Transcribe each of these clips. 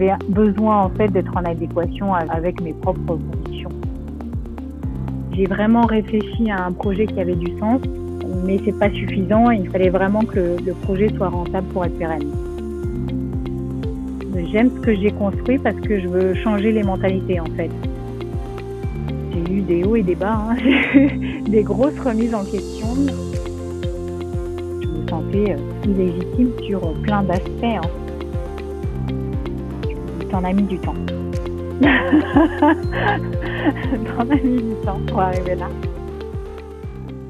J'avais besoin en fait d'être en adéquation avec mes propres conditions. J'ai vraiment réfléchi à un projet qui avait du sens, mais c'est pas suffisant. Il fallait vraiment que le projet soit rentable pour être pérenne. J'aime ce que j'ai construit parce que je veux changer les mentalités en fait. J'ai eu des hauts et des bas, hein. des grosses remises en question. Je me sentais euh, illégitime sur plein d'aspects. Hein. T'en as mis du temps. T'en as mis du temps pour arriver là.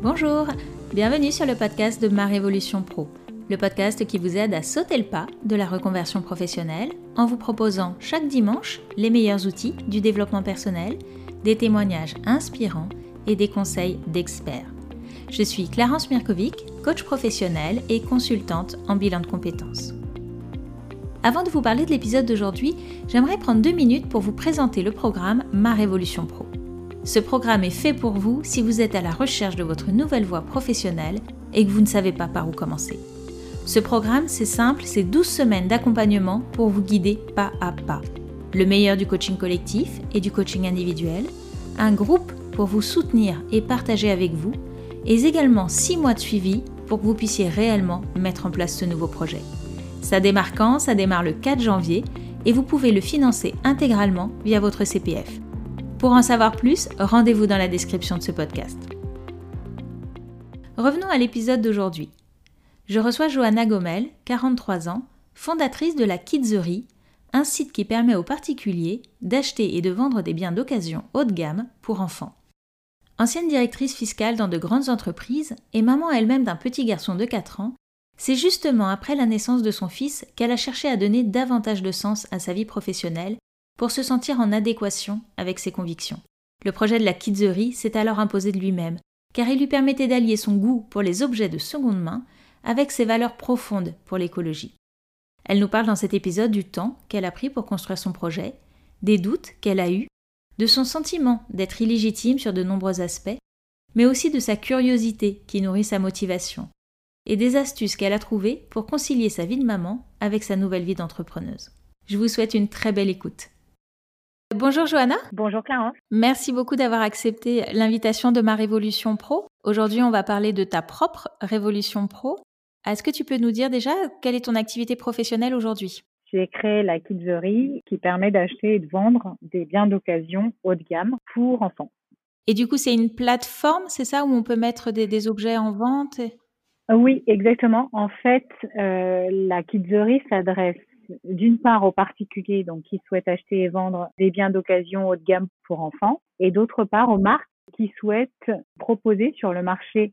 Bonjour, bienvenue sur le podcast de Ma Révolution Pro le podcast qui vous aide à sauter le pas de la reconversion professionnelle en vous proposant chaque dimanche les meilleurs outils du développement personnel, des témoignages inspirants et des conseils d'experts. Je suis Clarence Mirkovic, coach professionnel et consultante en bilan de compétences. Avant de vous parler de l'épisode d'aujourd'hui, j'aimerais prendre deux minutes pour vous présenter le programme Ma Révolution Pro. Ce programme est fait pour vous si vous êtes à la recherche de votre nouvelle voie professionnelle et que vous ne savez pas par où commencer. Ce programme, c'est simple, c'est 12 semaines d'accompagnement pour vous guider pas à pas. Le meilleur du coaching collectif et du coaching individuel, un groupe pour vous soutenir et partager avec vous, et également 6 mois de suivi pour que vous puissiez réellement mettre en place ce nouveau projet. Ça démarre quand? Ça démarre le 4 janvier et vous pouvez le financer intégralement via votre CPF. Pour en savoir plus, rendez-vous dans la description de ce podcast. Revenons à l'épisode d'aujourd'hui je reçois Johanna Gomel, 43 ans, fondatrice de la Kidzerie, un site qui permet aux particuliers d'acheter et de vendre des biens d'occasion haut de gamme pour enfants. Ancienne directrice fiscale dans de grandes entreprises et maman elle-même d'un petit garçon de 4 ans, c'est justement après la naissance de son fils qu'elle a cherché à donner davantage de sens à sa vie professionnelle pour se sentir en adéquation avec ses convictions. Le projet de la Kidzerie s'est alors imposé de lui-même, car il lui permettait d'allier son goût pour les objets de seconde main avec ses valeurs profondes pour l'écologie. Elle nous parle dans cet épisode du temps qu'elle a pris pour construire son projet, des doutes qu'elle a eus, de son sentiment d'être illégitime sur de nombreux aspects, mais aussi de sa curiosité qui nourrit sa motivation, et des astuces qu'elle a trouvées pour concilier sa vie de maman avec sa nouvelle vie d'entrepreneuse. Je vous souhaite une très belle écoute. Bonjour Johanna. Bonjour Clarence. Merci beaucoup d'avoir accepté l'invitation de ma Révolution Pro. Aujourd'hui, on va parler de ta propre Révolution Pro. Est-ce que tu peux nous dire déjà quelle est ton activité professionnelle aujourd'hui? J'ai créé la Kidzerie qui permet d'acheter et de vendre des biens d'occasion haut de gamme pour enfants. Et du coup, c'est une plateforme, c'est ça, où on peut mettre des, objets en vente Oui, exactement. En fait, euh, la Kidzerie s'adresse d'une part aux particuliers donc qui souhaitent acheter et vendre des biens d'occasion haut de gamme pour enfants, et d'autre part aux marques qui souhaitent proposer sur le marché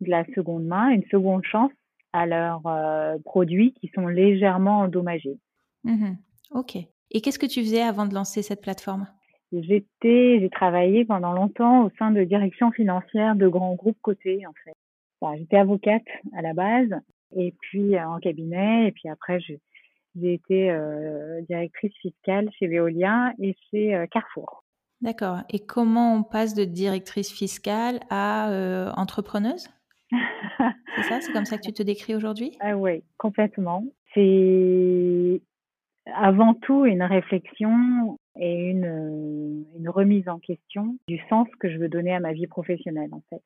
de la seconde main une seconde chance à leurs euh, produits qui sont légèrement endommagés. Mmh ok. Et qu'est-ce que tu faisais avant de lancer cette plateforme? J'étais, j'ai travaillé pendant longtemps au sein de directions financières de grands groupes cotés en fait. J'étais avocate à la base et puis euh, en cabinet et puis après j'ai été euh, directrice fiscale chez Veolia et chez Carrefour. D'accord. Et comment on passe de directrice fiscale à entrepreneuse? C'est ça? C'est comme ça que tu te décris aujourd'hui? Ah Oui, complètement. C'est avant tout une réflexion et une, une remise en question du sens que je veux donner à ma vie professionnelle, en fait.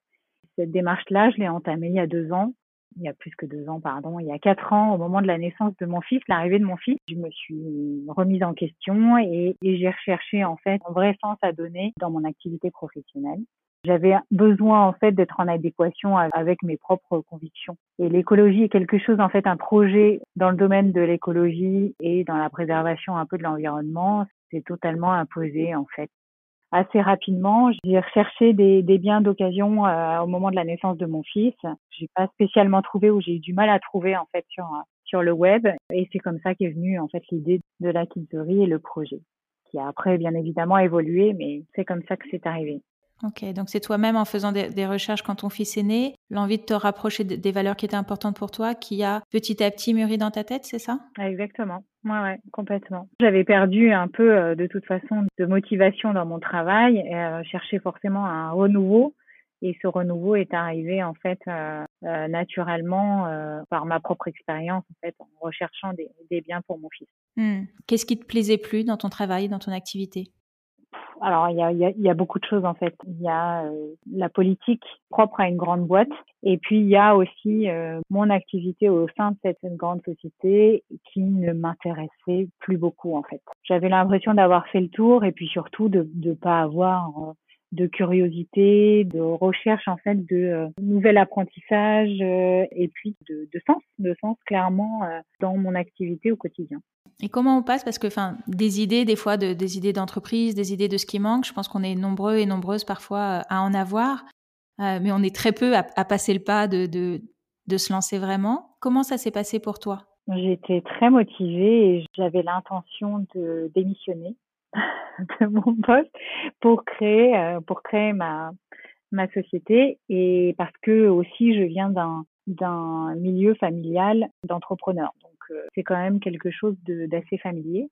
Cette démarche-là, je l'ai entamée il y a deux ans il y a plus que deux ans, pardon, il y a quatre ans, au moment de la naissance de mon fils, l'arrivée de mon fils, je me suis remise en question et, et j'ai recherché en fait un vrai sens à donner dans mon activité professionnelle. J'avais besoin en fait d'être en adéquation avec mes propres convictions. Et l'écologie est quelque chose en fait un projet dans le domaine de l'écologie et dans la préservation un peu de l'environnement, c'est totalement imposé en fait. Assez rapidement, j'ai recherché des, des biens d'occasion euh, au moment de la naissance de mon fils. J'ai pas spécialement trouvé ou j'ai eu du mal à trouver en fait sur sur le web et c'est comme ça qu'est venue en fait l'idée de la kidzerie et le projet qui a après bien évidemment évolué mais c'est comme ça que c'est arrivé. Ok, donc c'est toi-même en faisant des, recherches quand ton fils est né, l'envie de te rapprocher des valeurs qui étaient importantes pour toi, qui a petit à petit mûri dans ta tête, c'est ça? Exactement, ouais, ouais, complètement. J'avais perdu un peu euh, de toute façon de motivation dans mon travail, et, euh, cherchais forcément un renouveau, et ce renouveau est arrivé en fait euh, naturellement par ma propre expérience en fait en recherchant des, biens pour mon fils. Mmh. Qu'est-ce qui te plaisait plus dans ton travail, dans ton activité? Alors, il y a, y, a, y a, beaucoup de choses en fait. Il y a euh, la politique propre à une grande boîte, et puis il y a aussi euh, mon activité au sein de cette grande société qui ne m'intéressait plus beaucoup en fait. J'avais l'impression d'avoir fait le tour, et puis surtout de ne pas avoir euh, de curiosité, de recherche en fait de euh, nouvel apprentissage euh, et puis de, de, sens, de sens clairement euh, dans mon activité au quotidien. Et comment on passe? Parce que, enfin, des idées, des fois, de, des idées d'entreprise, des idées de ce qui manque. Je pense qu'on est nombreux et nombreuses parfois à en avoir, mais on est très peu à, à passer le pas de, de, de se lancer vraiment. Comment ça s'est passé pour toi? J'étais très motivée et j'avais l'intention de démissionner de mon poste pour créer euh, pour créer ma ma société et parce que aussi je viens d'un d'un milieu familial d'entrepreneurs donc euh, c'est quand même quelque chose d'assez familier.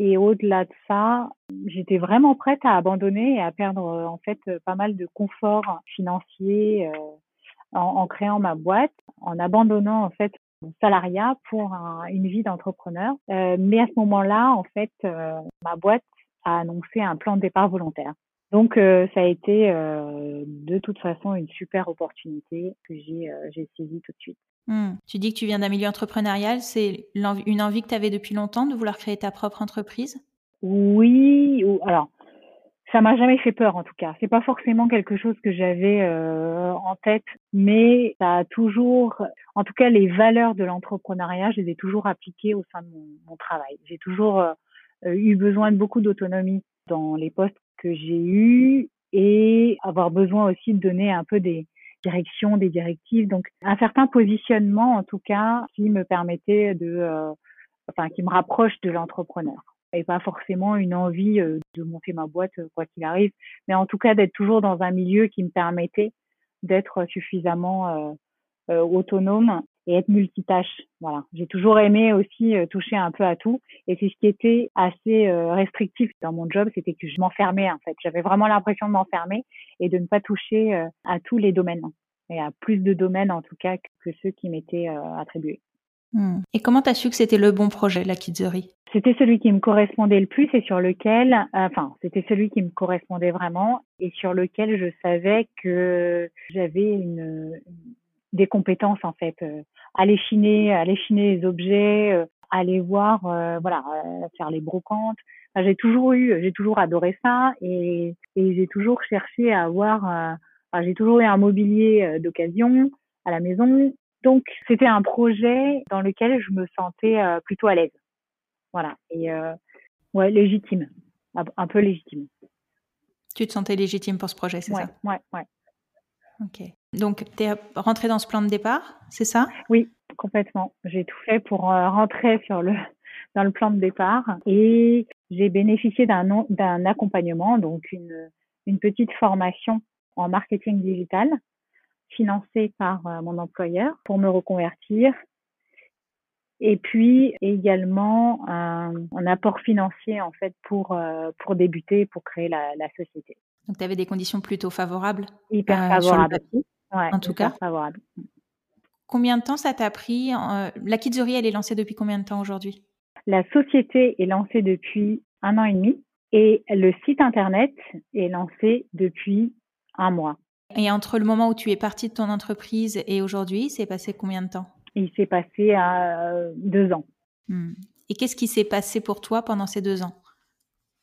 Et au-delà de ça j'étais vraiment prête à abandonner et à perdre euh, en fait pas mal de confort financier en, créant ma boîte en abandonnant en fait mon salariat pour une vie d'entrepreneur mais à ce moment-là en fait ma boîte a annoncé un plan de départ volontaire. Donc euh, ça a été euh, de toute façon une super opportunité que j'ai euh, saisie tout de suite. Hmm. Tu dis que tu viens d'un milieu entrepreneurial, c'est une envie que tu avais depuis longtemps de vouloir créer ta propre entreprise? Oui, ou alors ça m'a jamais fait peur en tout cas. C'est pas forcément quelque chose que j'avais euh, en tête, mais ça a toujours, en tout cas, les valeurs de l'entrepreneuriat, je les ai toujours appliquées au sein de mon, travail. J'ai toujours euh, eu besoin de beaucoup d'autonomie dans les postes que j'ai eus et avoir besoin aussi de donner un peu des directions, des directives. Donc un certain positionnement en tout cas qui me permettait de, euh, enfin qui me rapproche de l'entrepreneur et pas forcément une envie euh, de monter ma boîte quoi qu'il arrive, mais en tout cas d'être toujours dans un milieu qui me permettait d'être suffisamment euh, autonome et être multitâche. Voilà. J'ai toujours aimé aussi euh, toucher un peu à tout. Et c'est ce qui était assez euh, restrictif dans mon job, c'était que je m'enfermais en fait. J'avais vraiment l'impression de m'enfermer et de ne pas toucher euh, à tous les domaines et à plus de domaines en tout cas que ceux qui m'étaient attribués. Hmm. Et comment tu su que c'était le bon projet, la Kidzerie C'était celui qui me correspondait le plus et sur lequel, enfin, c'était celui qui me correspondait vraiment et sur lequel je savais que j'avais une, des compétences en fait. Euh, aller chiner, aller chiner les objets, euh, aller voir, euh, voilà, faire les brocantes. j'ai toujours eu, j'ai toujours adoré ça et, et j'ai toujours cherché à avoir, j'ai toujours eu un mobilier d'occasion à la maison. Donc c'était un projet dans lequel je me sentais plutôt à l'aise. Voilà et ouais légitime, un peu légitime. Tu te sentais légitime pour ce projet, c'est ça? Ouais, ouais. Ok. Donc, tu es rentrée dans ce plan de départ, c'est ça? Oui, complètement. J'ai tout fait pour euh, rentrer sur le, dans le plan de départ et j'ai bénéficié d'un, d'un accompagnement, donc une, une petite formation en marketing digital financée par euh, mon employeur pour me reconvertir. Et puis également un, un apport financier en fait pour euh, pour débuter, pour créer la, la société. Donc tu avais des conditions plutôt favorables. Hyper favorables en tout cas. Favorable. Combien de temps ça t'a pris euh, La Kidzerie, elle est lancée depuis combien de temps aujourd'hui? La société est lancée depuis un an et demi et le site internet est lancé depuis un mois. Et entre le moment où tu es partie de ton entreprise et aujourd'hui, c'est passé combien de temps? Il s'est passé à euh, deux ans. Hmm. Et qu'est-ce qui s'est passé pour toi pendant ces deux ans?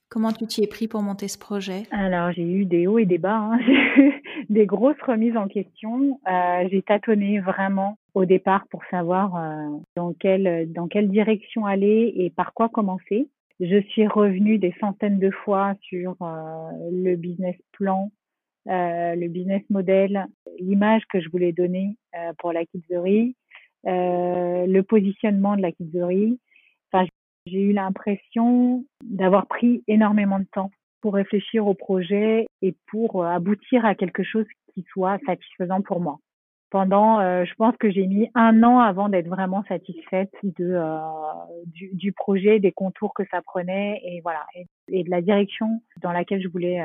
Comment tu t'y es pris pour monter ce projet? Alors, j'ai eu des hauts et des bas, hein. des grosses remises en question. Euh, j'ai tâtonné vraiment au départ pour savoir euh, dans quelle dans quelle direction aller et par quoi commencer. Je suis revenue des centaines de fois sur euh, le business plan, euh, le business model, l'image que je voulais donner euh, pour la kidzerie, le positionnement de la kidzerie. Enfin, j'ai eu l'impression d'avoir pris énormément de temps pour réfléchir au projet et pour euh, aboutir à quelque chose qui soit satisfaisant pour moi. Pendant, euh, je pense que j'ai mis un an avant d'être vraiment satisfaite de euh, du, du, projet, des contours que ça prenait et voilà et, de la direction dans laquelle je voulais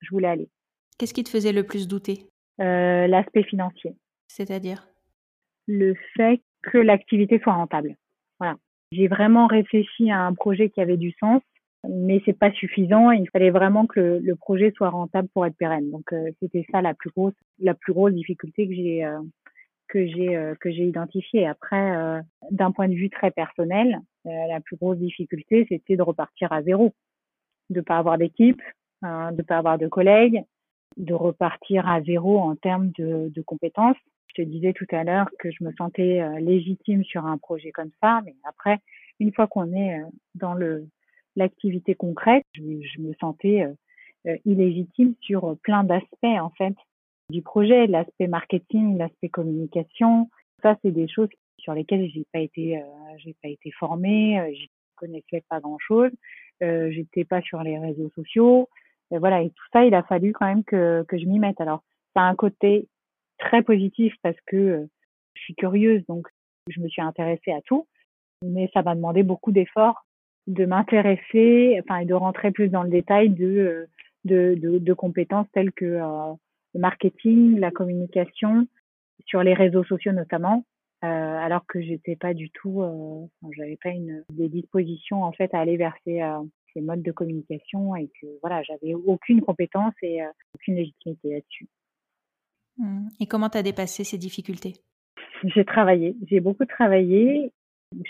je voulais aller. Qu'est-ce qui te faisait le plus douter? L'aspect financier. C'est-à-dire? Le fait que l'activité soit rentable. Voilà. J'ai vraiment réfléchi à un projet qui avait du sens, mais c'est pas suffisant. Il fallait vraiment que le, projet soit rentable pour être pérenne. Donc euh, c'était ça la plus grosse, la plus grosse difficulté que j'ai euh, que j'ai euh, que j'ai identifiée. Après, d'un point de vue très personnel, la plus grosse difficulté c'était de repartir à zéro, de pas avoir d'équipe, hein, de pas avoir de collègues, de repartir à zéro en termes de, de compétences. Je te disais tout à l'heure que je me sentais euh, légitime sur un projet comme ça, mais après, une fois qu'on est euh, dans le l'activité concrète, je, me sentais euh, illégitime sur plein d'aspects en fait du projet, l'aspect marketing, l'aspect communication. Ça, c'est des choses sur lesquelles j'ai pas été, j'ai pas été formée, je connaissais pas grand chose, j'étais pas sur les réseaux sociaux, et voilà, et tout ça, il a fallu quand même que, que je m'y mette. Alors, ça a un côté très positif parce que euh, je suis curieuse, donc je me suis intéressée à tout, mais ça m'a demandé beaucoup d'efforts de m'intéresser, enfin, et de rentrer plus dans le détail de, euh, de, de, de compétences telles que euh, le marketing, la communication, sur les réseaux sociaux notamment, alors que j'étais pas du tout, j'avais pas une des dispositions en fait à aller vers ces, ces modes de communication et que voilà, j'avais aucune compétence et euh, aucune légitimité là-dessus. Mmh. Et comment tu as dépassé ces difficultés? J'ai travaillé, j'ai beaucoup travaillé.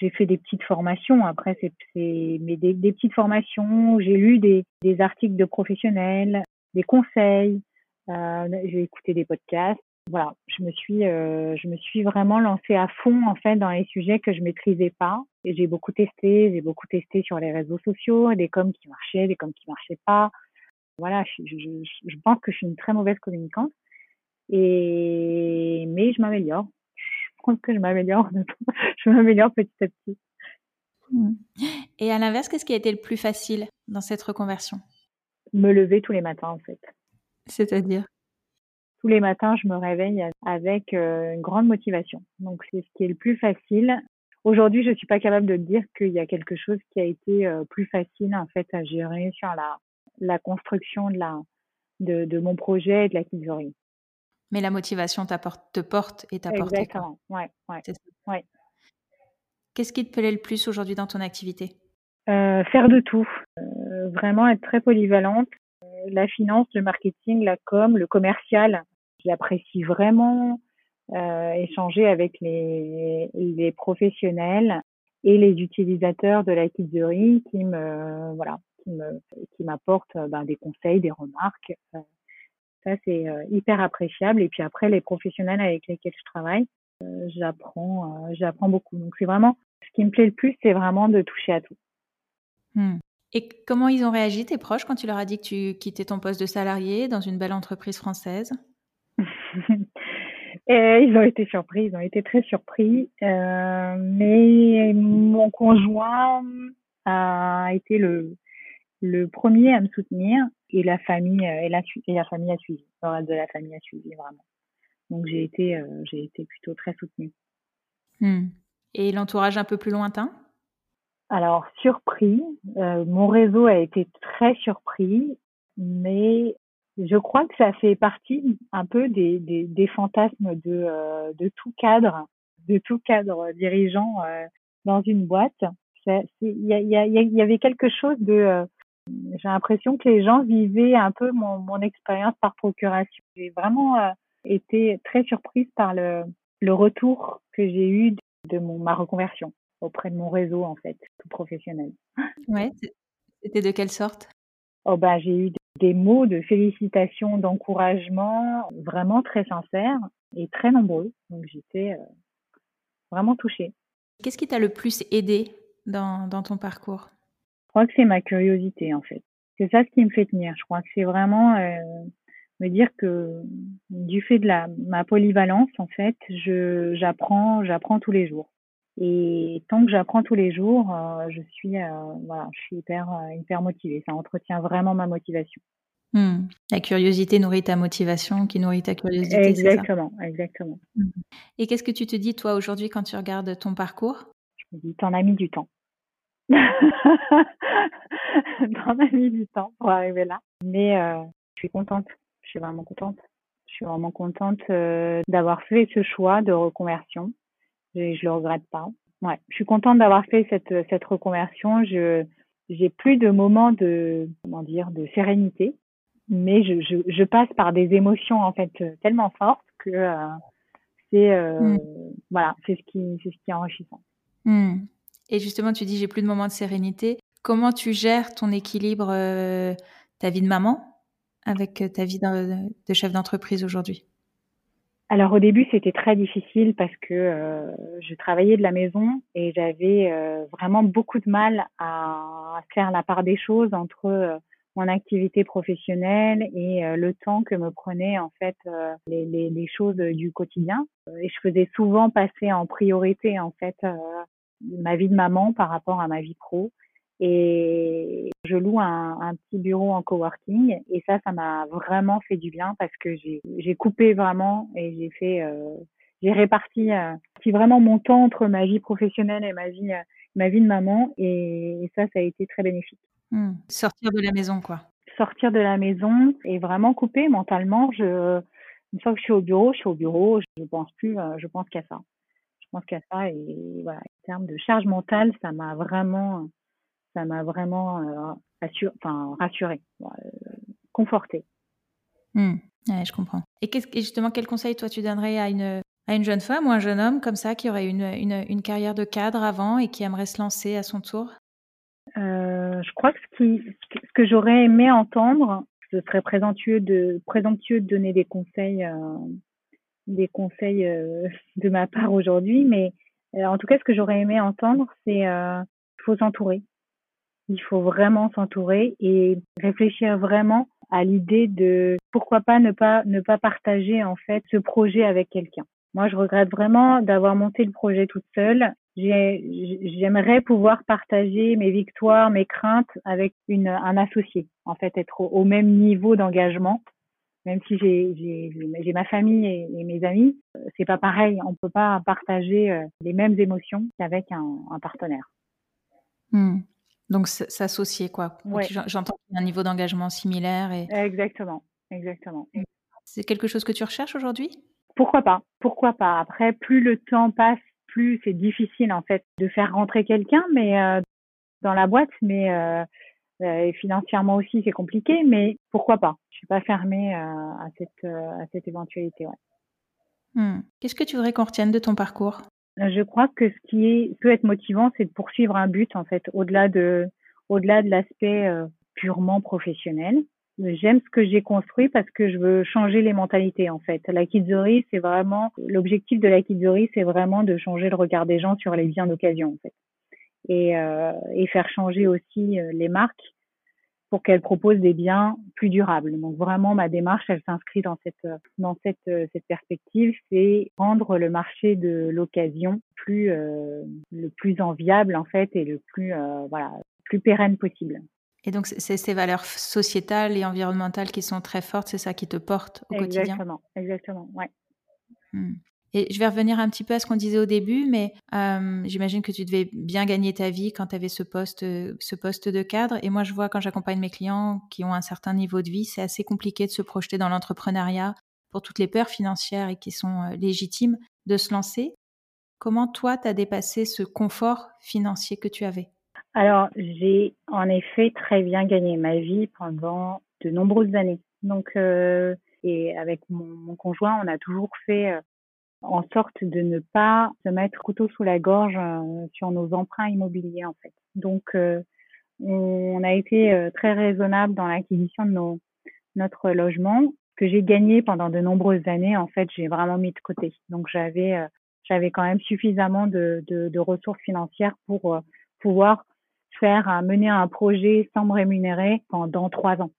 J'ai fait des petites formations. Après, c'est mais des, des, petites formations. J'ai lu des, des, articles de professionnels, des conseils. Euh, j'ai écouté des podcasts voilà, je me suis, euh, je me suis vraiment lancée à fond en fait dans les sujets que je maîtrisais pas. Et j'ai beaucoup testé, j'ai beaucoup testé sur les réseaux sociaux, des coms qui marchaient, des coms qui marchaient pas. Voilà, je, je, je pense que je suis une très mauvaise communicante. Et mais je m'améliore. Je pense que je m'améliore. je m'améliore petit à petit. Mmh. Et à l'inverse, qu'est-ce qui a été le plus facile dans cette reconversion? Me lever tous les matins en fait. C'est-à-dire? Tous les matins, je me réveille avec euh, une grande motivation. Donc, c'est ce qui est le plus facile. Aujourd'hui, je suis pas capable de dire qu'il y a quelque chose qui a été euh, plus facile, en fait, à gérer sur la, la construction de la, de, de mon projet et de la Kidzorie. Mais la motivation te porte et t'apporte. Exactement, ouais, ouais, ouais. Qu'est-ce qui te plaît le plus aujourd'hui dans ton activité? Euh, Faire de tout. Euh, vraiment être très polyvalente. La finance, le marketing, la com, le commercial, j'apprécie vraiment échanger avec les, professionnels et les utilisateurs de la kidzerie qui me voilà qui me m'apportent ben, des conseils, des remarques. Euh, ça c'est euh, hyper appréciable. Et puis après les professionnels avec lesquels je travaille, euh, j'apprends j'apprends beaucoup. Donc c'est vraiment ce qui me plaît le plus, c'est vraiment de toucher à tout. Hmm. Et comment ils ont réagi tes proches quand tu leur as dit que tu quittais ton poste de salarié dans une belle entreprise française? Et ils ont été surpris, ils ont été très surpris. Euh, mais mon conjoint a été le, le premier à me soutenir et la famille et la, et la famille a suivi. Le reste de la famille a suivi vraiment. Donc j'ai été euh, j'ai été plutôt très soutenue. Hmm. Et l'entourage un peu plus lointain? Alors surpris, euh, mon réseau a été très surpris, mais je crois que ça fait partie un peu des, des, des fantasmes de, euh, de tout cadre, de tout cadre dirigeant euh, dans une boîte. Il y, y, y, avait quelque chose de... Euh, j'ai l'impression que les gens vivaient un peu mon, mon expérience par procuration. J'ai vraiment été très surprise par le, le retour que j'ai eu de mon, ma reconversion auprès de mon réseau, en fait, tout professionnel. Ouais, c'était de quelle sorte? Oh ben, j'ai eu des mots de félicitations, d'encouragement vraiment très sincères et très nombreux. Donc j'étais euh, vraiment touchée. Qu'est-ce qui t'a le plus aidé dans, dans ton parcours? Je crois que c'est ma curiosité en fait. C'est ça ce qui me fait tenir. Je crois que c'est vraiment euh, me dire que du fait de la ma polyvalence en fait, je j'apprends j'apprends tous les jours. Et tant que j'apprends tous les jours, euh, je suis euh, voilà, je suis hyper euh, hyper motivée. Ça entretient vraiment ma motivation. Mmh. La curiosité nourrit ta motivation, qui nourrit ta curiosité. Exactement, ça? Exactement. Mmh. Et qu'est-ce que tu te dis toi aujourd'hui quand tu regardes ton parcours? Je me dis, t'en as mis du temps. t'en as mis du temps pour arriver là, mais je suis contente. Je suis vraiment contente. Je suis vraiment contente d'avoir fait ce choix de reconversion. Je, je le regrette pas. Ouais, je suis contente d'avoir fait cette cette reconversion. Je j'ai plus de moments de comment dire de sérénité, mais je, je, je passe par des émotions en fait tellement fortes que c'est mmh. voilà, c'est ce qui c'est ce qui est enrichissant. Mmh. Et justement, tu dis j'ai plus de moments de sérénité. Comment tu gères ton équilibre, euh, ta vie de maman avec euh, ta vie de, chef d'entreprise aujourd'hui? Alors au début, c'était très difficile parce que euh, je travaillais de la maison et j'avais vraiment beaucoup de mal à faire la part des choses entre mon activité professionnelle et le temps que me prenaient en fait les, les, les, choses du quotidien. Et je faisais souvent passer en priorité en fait ma vie de maman par rapport à ma vie pro. Et je loue un, un petit bureau en coworking et ça, ça m'a vraiment fait du bien parce que j'ai coupé vraiment et j'ai fait, euh, j'ai réparti euh, vraiment mon temps entre ma vie professionnelle et ma vie, euh, ma vie de maman et, ça, ça a été très bénéfique. Hmm. Sortir de la maison, quoi. Sortir de la maison et vraiment couper mentalement. Je, une fois que je suis au bureau, je suis au bureau, je pense plus, euh, je pense qu'à ça pense qu'à ça. Et voilà, en termes de charge mentale, ça m'a vraiment, ça m'a vraiment euh, enfin, rassuré, euh, conforté. Mmh. je comprends. Et, justement, quel conseil toi tu donnerais à une, à une jeune femme ou un jeune homme comme ça qui aurait une, une, une carrière de cadre avant et qui aimerait se lancer à son tour? Euh, Je crois que ce, qui, ce que j'aurais aimé entendre, ce serait présomptueux de, présomptueux de donner des conseils des conseils euh, de ma part aujourd'hui, mais en tout cas, ce que j'aurais aimé entendre, c'est euh, il faut s'entourer. Il faut vraiment s'entourer et réfléchir vraiment à l'idée de pourquoi pas ne pas ne pas partager en fait ce projet avec quelqu'un. Moi, je regrette vraiment d'avoir monté le projet toute seule. J'aimerais pouvoir partager mes victoires, mes craintes avec une, un associé, en fait, être au même niveau d'engagement même si j'ai ma famille et, mes amis, c'est pas pareil. On peut pas partager euh, les mêmes émotions qu'avec un, un, partenaire. Hmm. Donc s'associer quoi. J'entends qu'il y a un niveau d'engagement similaire. Et... Exactement, exactement. C'est quelque chose que tu recherches aujourd'hui? Pourquoi pas Pourquoi pas Après, plus le temps passe, plus c'est difficile en fait de faire rentrer quelqu'un, mais euh, dans la boîte, mais euh, et financièrement aussi, c'est compliqué, mais pourquoi pas Je suis pas fermée euh, à cette, euh, à cette éventualité. Ouais. Hmm. Qu'est-ce que tu voudrais qu'on retienne de ton parcours? Je crois que ce qui peut être motivant, c'est de poursuivre un but, en fait, au-delà de, au-delà de l'aspect purement professionnel. J'aime ce que j'ai construit parce que je veux changer les mentalités en fait. La Kidzerie, c'est vraiment l'objectif de la Kidzerie, c'est vraiment de changer le regard des gens sur les biens d'occasion en fait et, euh, et faire changer aussi euh, les marques pour qu'elles proposent des biens plus durables. Donc vraiment, ma démarche, elle s'inscrit dans cette dans cette euh, cette perspective, c'est rendre le marché de l'occasion plus euh, le plus enviable en fait et le plus euh, voilà plus pérenne possible. Et donc c'est ces valeurs sociétales et environnementales qui sont très fortes, c'est ça qui te porte au quotidien? Exactement, exactement, ouais. Hmm. Et je vais revenir un petit peu à ce qu'on disait au début, mais euh, j'imagine que tu devais bien gagner ta vie quand tu avais ce poste, ce poste de cadre. Et moi, je vois quand j'accompagne mes clients qui ont un certain niveau de vie, c'est assez compliqué de se projeter dans l'entrepreneuriat pour toutes les peurs financières et qui sont euh, légitimes de se lancer. Comment toi, tu as dépassé ce confort financier que tu avais? Alors, j'ai en effet très bien gagné ma vie pendant de nombreuses années. Donc, euh, et avec mon, conjoint, on a toujours fait en sorte de ne pas se mettre couteau sous la gorge euh, sur nos emprunts immobiliers en fait. Donc euh, on a été euh, très raisonnable dans l'acquisition de nos, notre logement que j'ai gagné pendant de nombreuses années. En fait, j'ai vraiment mis de côté. Donc j'avais j'avais quand même suffisamment de, de, de ressources financières pour pouvoir faire mener un projet sans me rémunérer pendant trois ans.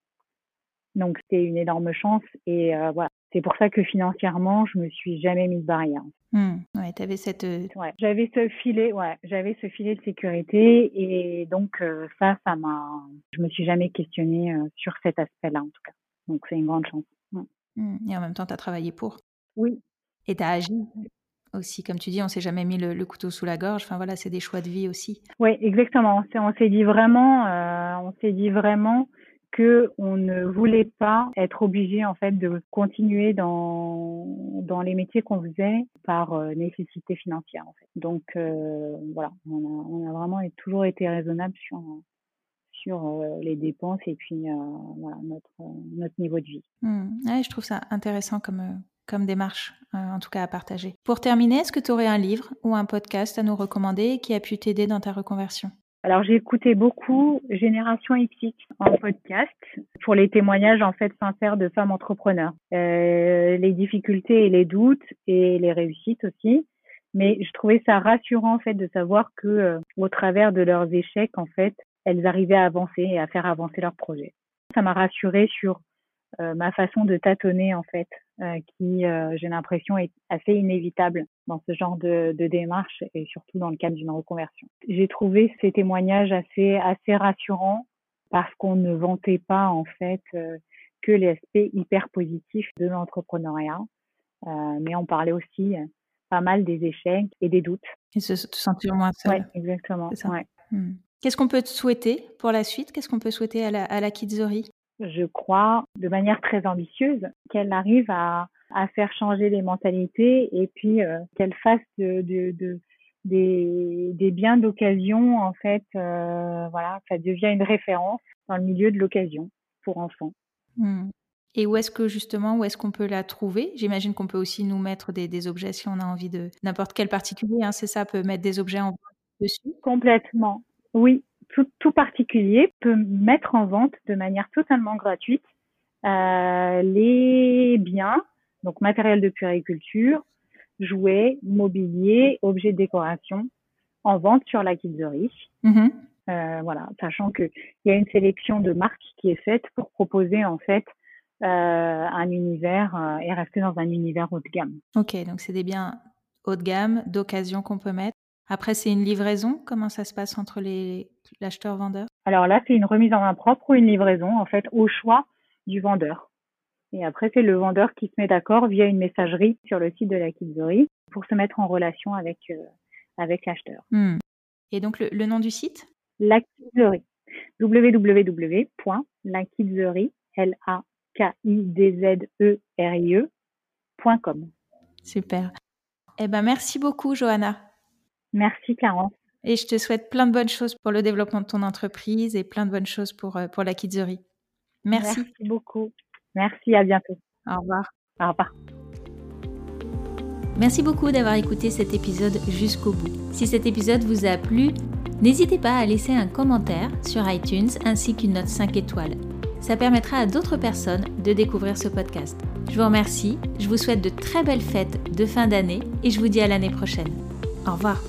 Donc c'était une énorme chance et voilà c'est pour ça que financièrement, je me suis jamais mise barrière. Mmh, ouais, avais cette. Euh, ouais, j'avais ce filet, ouais, j'avais ce filet de sécurité et donc euh, ça, ça m'a. Je me suis jamais questionnée euh, sur cet aspect-là en tout cas. Donc c'est une grande chance. Mmh, et en même temps, tu as travaillé pour. Oui. Et tu as agi aussi, comme tu dis, on s'est jamais mis le, couteau sous la gorge. Enfin voilà, c'est des choix de vie aussi. Oui, exactement. On s'est dit vraiment, on s'est dit vraiment que on ne voulait pas être obligé en fait de continuer dans dans les métiers qu'on faisait par euh, nécessité financière en fait. Donc euh, voilà, on a, vraiment toujours été raisonnable sur sur euh, les dépenses et puis notre notre niveau de vie. Mmh. Je trouve ça intéressant comme comme démarche, en tout cas à partager. Pour terminer, est-ce que tu aurais un livre ou un podcast à nous recommander qui a pu t'aider dans ta reconversion? Alors j'ai écouté beaucoup Génération XX en podcast pour les témoignages en fait sincères de femmes entrepreneurs, euh, les difficultés et les doutes et les réussites aussi. Mais je trouvais ça rassurant en fait de savoir que euh, au travers de leurs échecs en fait, elles arrivaient à avancer et à faire avancer leurs projets. Ça m'a rassurée sur euh, ma façon de tâtonner en fait, euh, qui euh, j'ai l'impression est assez inévitable dans ce genre de, de démarche et surtout dans le cadre d'une reconversion. J'ai trouvé ces témoignages assez assez rassurants parce qu'on ne vantait pas en fait que les aspects hyper positifs de l'entrepreneuriat, mais on parlait aussi pas mal des échecs et des doutes. Et se, sentir moins seul. Oui, exactement. Ouais. Hmm. Qu'est-ce qu'on peut te souhaiter pour la suite? Qu'est-ce qu'on peut souhaiter à la, à la Kidzerie je crois, de manière très ambitieuse, qu'elle arrive à, à faire changer les mentalités et puis euh, qu'elle fasse de, de, de des, des, biens d'occasion, en fait, euh, voilà, ça devient une référence dans le milieu de l'occasion pour enfants. Hmm. Et où est-ce que justement, où est-ce qu'on peut la trouver? J'imagine qu'on peut aussi nous mettre des, des, objets si on a envie de n'importe quel particulier, hein, c'est ça, peut mettre des objets en dessus? Complètement, oui, tout, particulier peut mettre en vente de manière totalement gratuite euh, les biens, donc matériel de puériculture, jouets, mobilier, objets de décoration en vente sur la Kidzerie. Mm-hmm. Euh, voilà, sachant qu'il y a une sélection de marques qui est faite pour proposer en fait euh, un univers et rester dans un univers haut de gamme. Ok, donc c'est des biens haut de gamme, d'occasion qu'on peut mettre. Après, c'est une livraison? Comment ça se passe entre les l'acheteur-vendeur Alors là, c'est une remise en main propre ou une livraison, en fait, au choix du vendeur. Et après, c'est le vendeur qui se met d'accord via une messagerie sur le site de la Kidzerie pour se mettre en relation avec, euh, avec l'acheteur. Hmm. Et donc, le, nom du site? La www.lakidzerie, l a k i d z e r i e.com. Super. Eh ben, merci beaucoup, Johanna. Merci, Clarence. Et je te souhaite plein de bonnes choses pour le développement de ton entreprise et plein de bonnes choses pour, euh, pour la kidzerie. Merci. Merci beaucoup. Merci, à bientôt. Au revoir. Au revoir. Merci beaucoup d'avoir écouté cet épisode jusqu'au bout. Si cet épisode vous a plu, n'hésitez pas à laisser un commentaire sur iTunes ainsi qu'une note 5 étoiles. Ça permettra à d'autres personnes de découvrir ce podcast. Je vous remercie, je vous souhaite de très belles fêtes de fin d'année et je vous dis à l'année prochaine. Au revoir.